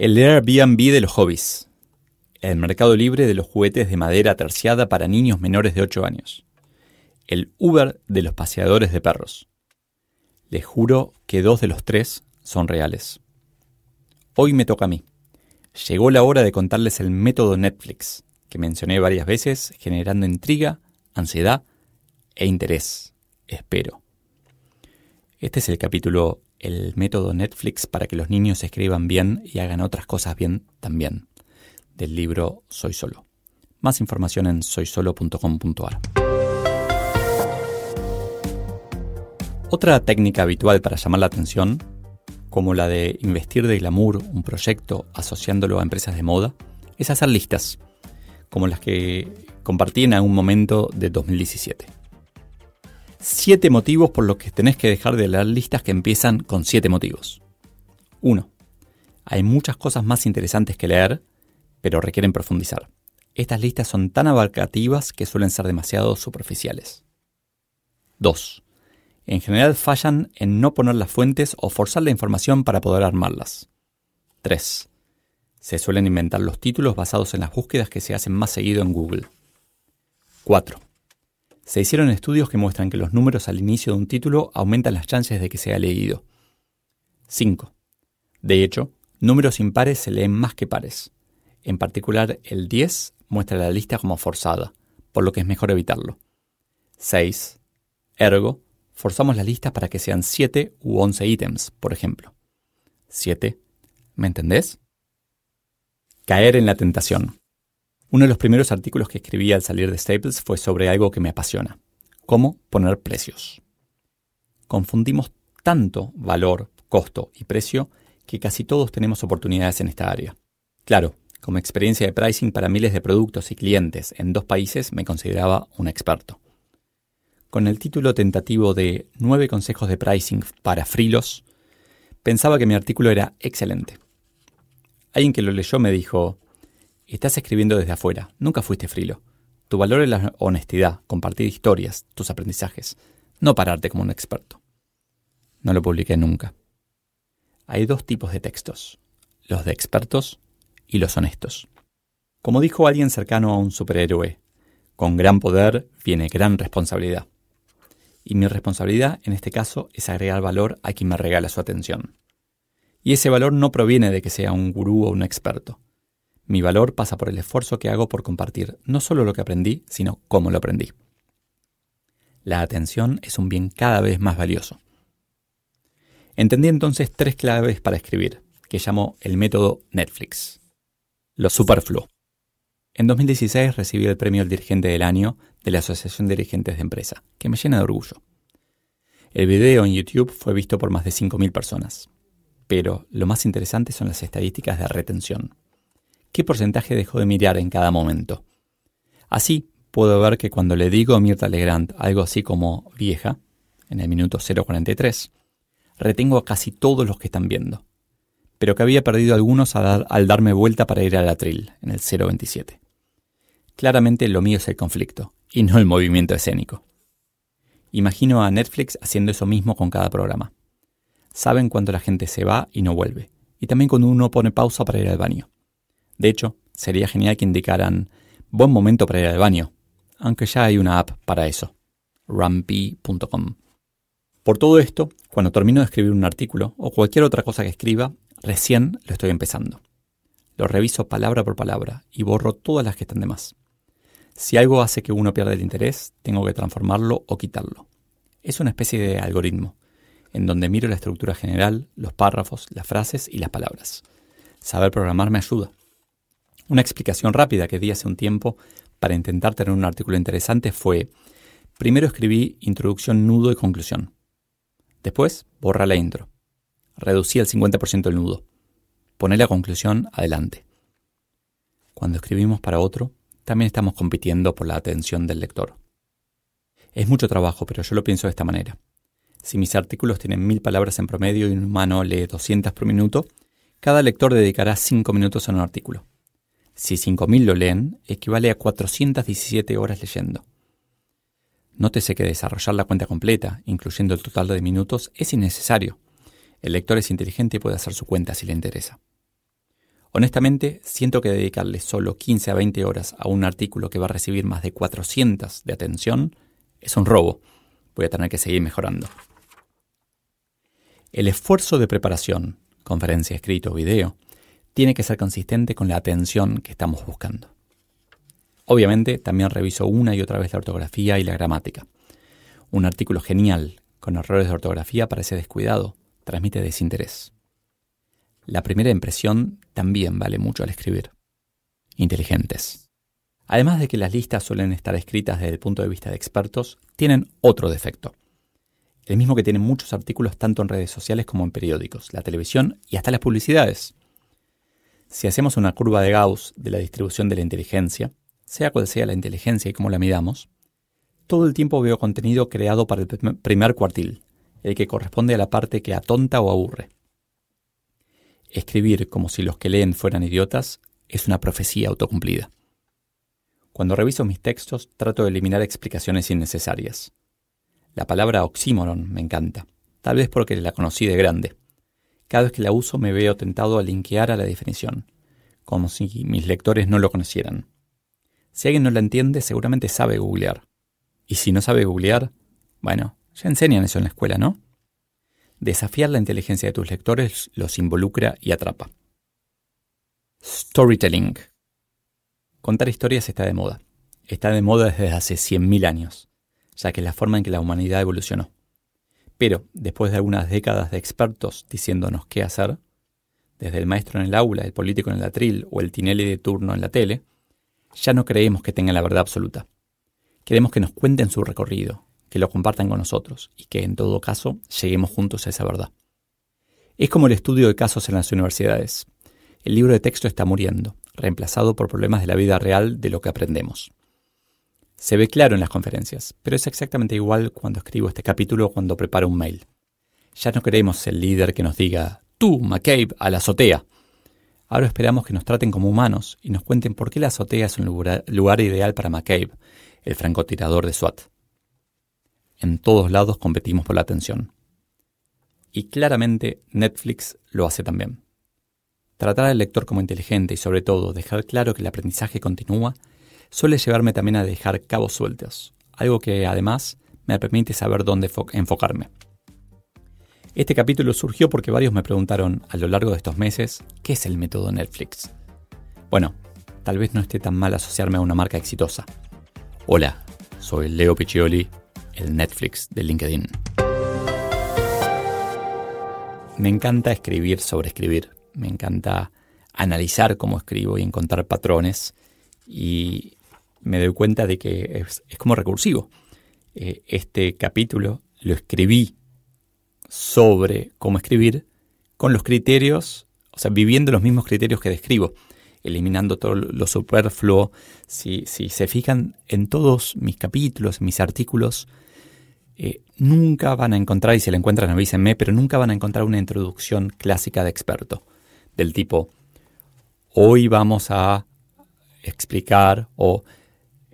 El Airbnb de los hobbies. El mercado libre de los juguetes de madera terciada para niños menores de 8 años. El Uber de los paseadores de perros. Les juro que dos de los tres son reales. Hoy me toca a mí. Llegó la hora de contarles el método Netflix, que mencioné varias veces, generando intriga, ansiedad e interés. Espero. Este es el capítulo El método Netflix para que los niños escriban bien y hagan otras cosas bien también, del libro Soy Solo. Más información en soysolo.com.ar. Otra técnica habitual para llamar la atención como la de investir de glamour un proyecto asociándolo a empresas de moda, es hacer listas, como las que compartí en algún momento de 2017. Siete motivos por los que tenés que dejar de leer listas que empiezan con siete motivos. 1. Hay muchas cosas más interesantes que leer, pero requieren profundizar. Estas listas son tan abarcativas que suelen ser demasiado superficiales. 2 en general fallan en no poner las fuentes o forzar la información para poder armarlas. 3. Se suelen inventar los títulos basados en las búsquedas que se hacen más seguido en Google. 4. Se hicieron estudios que muestran que los números al inicio de un título aumentan las chances de que sea leído. 5. De hecho, números impares se leen más que pares. En particular, el 10 muestra la lista como forzada, por lo que es mejor evitarlo. 6. Ergo, forzamos las listas para que sean 7 u 11 ítems, por ejemplo. 7. ¿Me entendés? Caer en la tentación. Uno de los primeros artículos que escribí al salir de Staples fue sobre algo que me apasiona, cómo poner precios. Confundimos tanto valor, costo y precio que casi todos tenemos oportunidades en esta área. Claro, como experiencia de pricing para miles de productos y clientes en dos países me consideraba un experto con el título tentativo de Nueve consejos de pricing para frilos, pensaba que mi artículo era excelente. Alguien que lo leyó me dijo, estás escribiendo desde afuera, nunca fuiste frilo. Tu valor es la honestidad, compartir historias, tus aprendizajes, no pararte como un experto. No lo publiqué nunca. Hay dos tipos de textos, los de expertos y los honestos. Como dijo alguien cercano a un superhéroe, con gran poder viene gran responsabilidad y mi responsabilidad en este caso es agregar valor a quien me regala su atención. Y ese valor no proviene de que sea un gurú o un experto. Mi valor pasa por el esfuerzo que hago por compartir no solo lo que aprendí, sino cómo lo aprendí. La atención es un bien cada vez más valioso. Entendí entonces tres claves para escribir, que llamo el método Netflix. Lo superfluo. En 2016 recibí el premio al dirigente del año de la Asociación de Dirigentes de Empresa, que me llena de orgullo. El video en YouTube fue visto por más de 5.000 personas. Pero lo más interesante son las estadísticas de retención. ¿Qué porcentaje dejó de mirar en cada momento? Así, puedo ver que cuando le digo a Mirta Legrand algo así como vieja, en el minuto 0.43, retengo a casi todos los que están viendo, pero que había perdido algunos al, al darme vuelta para ir al atril, en el 0.27. Claramente lo mío es el conflicto, y no el movimiento escénico. Imagino a Netflix haciendo eso mismo con cada programa. Saben cuando la gente se va y no vuelve, y también cuando uno pone pausa para ir al baño. De hecho, sería genial que indicaran buen momento para ir al baño, aunque ya hay una app para eso, rumpy.com. Por todo esto, cuando termino de escribir un artículo o cualquier otra cosa que escriba, recién lo estoy empezando. Lo reviso palabra por palabra y borro todas las que están de más. Si algo hace que uno pierda el interés, tengo que transformarlo o quitarlo. Es una especie de algoritmo, en donde miro la estructura general, los párrafos, las frases y las palabras. Saber programar me ayuda. Una explicación rápida que di hace un tiempo para intentar tener un artículo interesante fue, primero escribí introducción, nudo y conclusión. Después, borra la intro. reducí al 50% el nudo. Poné la conclusión adelante. Cuando escribimos para otro, también estamos compitiendo por la atención del lector. Es mucho trabajo, pero yo lo pienso de esta manera. Si mis artículos tienen mil palabras en promedio y un humano lee 200 por minuto, cada lector dedicará 5 minutos a un artículo. Si 5.000 lo leen, equivale a 417 horas leyendo. Nótese que desarrollar la cuenta completa, incluyendo el total de minutos, es innecesario. El lector es inteligente y puede hacer su cuenta si le interesa. Honestamente, siento que dedicarle solo 15 a 20 horas a un artículo que va a recibir más de 400 de atención es un robo. Voy a tener que seguir mejorando. El esfuerzo de preparación, conferencia, escrito o video, tiene que ser consistente con la atención que estamos buscando. Obviamente, también reviso una y otra vez la ortografía y la gramática. Un artículo genial con errores de ortografía parece descuidado, transmite desinterés. La primera impresión también vale mucho al escribir. Inteligentes. Además de que las listas suelen estar escritas desde el punto de vista de expertos, tienen otro defecto. El mismo que tienen muchos artículos tanto en redes sociales como en periódicos, la televisión y hasta las publicidades. Si hacemos una curva de Gauss de la distribución de la inteligencia, sea cual sea la inteligencia y cómo la midamos, todo el tiempo veo contenido creado para el primer cuartil, el que corresponde a la parte que atonta o aburre. Escribir como si los que leen fueran idiotas es una profecía autocumplida. Cuando reviso mis textos trato de eliminar explicaciones innecesarias. La palabra oxímoron me encanta, tal vez porque la conocí de grande. Cada vez que la uso me veo tentado a linkear a la definición, como si mis lectores no lo conocieran. Si alguien no la entiende, seguramente sabe googlear. Y si no sabe googlear, bueno, ya enseñan eso en la escuela, ¿no? Desafiar la inteligencia de tus lectores los involucra y atrapa. Storytelling. Contar historias está de moda. Está de moda desde hace 100.000 años, ya que es la forma en que la humanidad evolucionó. Pero, después de algunas décadas de expertos diciéndonos qué hacer, desde el maestro en el aula, el político en el atril o el tinelli de turno en la tele, ya no creemos que tengan la verdad absoluta. Queremos que nos cuenten su recorrido, que lo compartan con nosotros y que en todo caso lleguemos juntos a esa verdad. Es como el estudio de casos en las universidades. El libro de texto está muriendo, reemplazado por problemas de la vida real de lo que aprendemos. Se ve claro en las conferencias, pero es exactamente igual cuando escribo este capítulo o cuando preparo un mail. Ya no queremos el líder que nos diga, tú, McCabe, a la azotea. Ahora esperamos que nos traten como humanos y nos cuenten por qué la azotea es un lugar, lugar ideal para McCabe, el francotirador de SWAT. En todos lados competimos por la atención. Y claramente Netflix lo hace también. Tratar al lector como inteligente y sobre todo dejar claro que el aprendizaje continúa suele llevarme también a dejar cabos sueltos, algo que además me permite saber dónde enfocarme. Este capítulo surgió porque varios me preguntaron a lo largo de estos meses qué es el método Netflix. Bueno, tal vez no esté tan mal asociarme a una marca exitosa. Hola, soy Leo Piccioli, el Netflix de LinkedIn. Me encanta escribir sobre escribir, me encanta analizar cómo escribo y encontrar patrones y me doy cuenta de que es, como recursivo. Eh, este capítulo lo escribí sobre cómo escribir con los criterios, o sea, viviendo los mismos criterios que describo, eliminando todo lo superfluo. Si, si se fijan en todos mis capítulos, mis artículos, eh, nunca van a encontrar, y si la encuentran avísenme, pero nunca van a encontrar una introducción clásica de experto, del tipo, hoy vamos a explicar o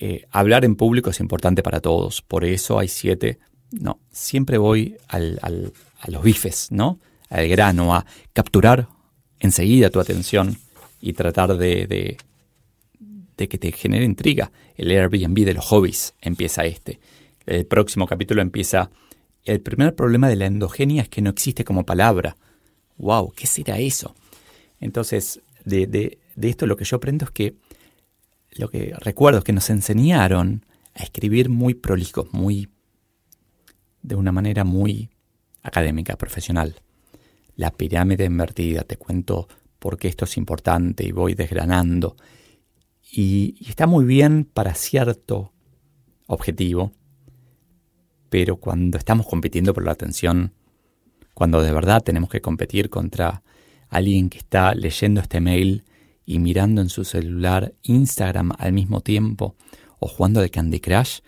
eh, hablar en público es importante para todos, por eso hay siete. No, siempre voy al, a los bifes, ¿no? Al grano, a capturar enseguida tu atención y tratar de, de, de que te genere intriga. El Airbnb de los hobbies empieza este. El próximo capítulo empieza. El primer problema de la endogenia es que no existe como palabra. ¡Wow! ¿Qué será eso? Entonces, de, de, de esto lo que yo aprendo es que lo que recuerdo es que nos enseñaron a escribir muy prolijos, muy de una manera muy académica, profesional. La pirámide invertida, te cuento por qué esto es importante y voy desgranando. Y, y está muy bien para cierto objetivo, pero cuando estamos compitiendo por la atención, cuando de verdad tenemos que competir contra alguien que está leyendo este mail y mirando en su celular Instagram al mismo tiempo o jugando de Candy Crush,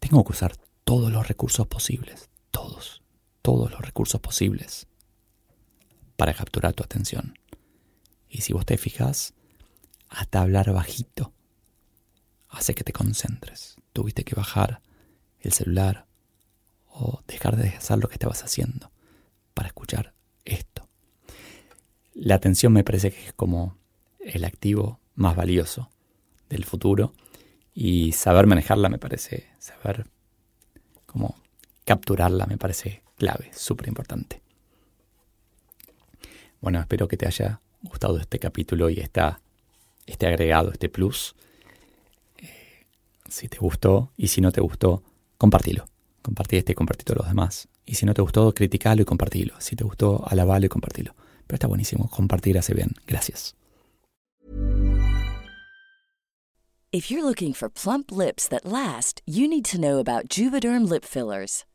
tengo que usar todos los recursos posibles, todos, todos los recursos posibles para capturar tu atención. Y si vos te fijas, hasta hablar bajito hace que te concentres. Tuviste que bajar el celular o dejar de hacer lo que estabas haciendo para escuchar. La atención me parece que es como el activo más valioso del futuro y saber manejarla me parece, saber cómo capturarla me parece clave, súper importante. Bueno, espero que te haya gustado este capítulo y esta, este agregado, este plus. Eh, si te gustó y si no te gustó, compartilo. Compartí este y compartí todos los demás. Y si no te gustó, criticalo y compartilo. Si te gustó, alabalo y compartilo. Pero está buenísimo, compartir hace bien. Gracias. If you're looking for plump lips that last, you need to know about Juvederm lip fillers.